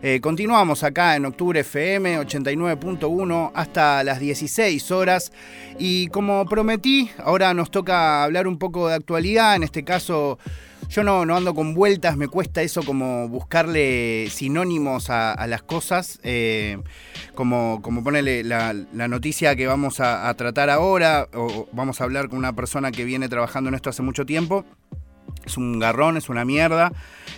Eh, continuamos acá en Octubre FM 89.1 hasta las 16 horas. Y como prometí, ahora nos toca hablar un poco de actualidad, en este caso yo no, no ando con vueltas, me cuesta eso como buscarle sinónimos a, las cosas, eh, como, como ponerle la, noticia que vamos a, tratar ahora, o vamos a hablar con una persona que viene trabajando en esto hace mucho tiempo. Es un garrón, es una mierda.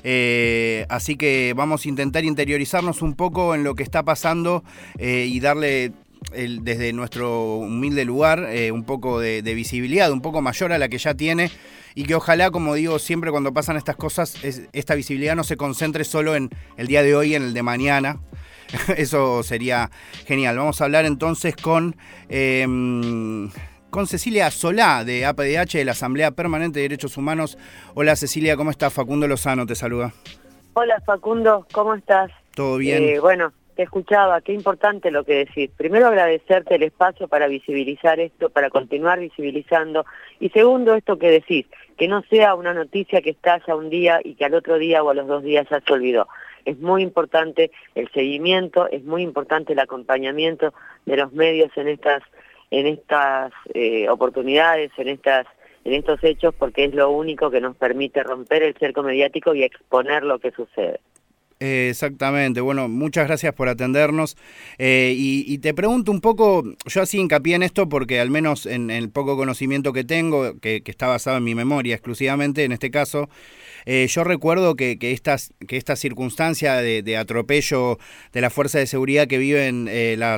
Eh, así que vamos a intentar interiorizarnos un poco en lo que está pasando eh, y darle desde nuestro humilde lugar eh, un poco de, visibilidad, un poco mayor a la que ya tiene y que ojalá, como digo siempre cuando pasan estas cosas, esta visibilidad no se concentre solo en el día de hoy, en el de mañana. Eso sería genial. Vamos a hablar entonces con em, con Cecilia Solá de APDH de la Asamblea Permanente de Derechos Humanos. Hola Cecilia, ¿cómo estás? Facundo Lozano te saluda. Hola Facundo, ¿cómo estás? Todo bien. Eh, bueno, te escuchaba, qué importante lo que decís. Primero agradecerte el espacio para visibilizar esto, para continuar visibilizando. Y segundo, esto que decís, que no sea una noticia que estalla un día y que al otro día o a los dos días ya se olvidó. Es muy importante el seguimiento, es muy importante el acompañamiento de los medios en estas en estas eh, oportunidades, en estas en estos hechos, porque es lo único que nos permite romper el cerco mediático y exponer lo que sucede. exactamente, bueno, muchas gracias por atendernos. Eh, y, te pregunto un poco, yo así hincapié en esto porque al menos en, el poco conocimiento que tengo, que, está basado en mi memoria exclusivamente, en este caso, eh, yo recuerdo que, estas, que esta circunstancia de, atropello de la fuerza de seguridad que viven las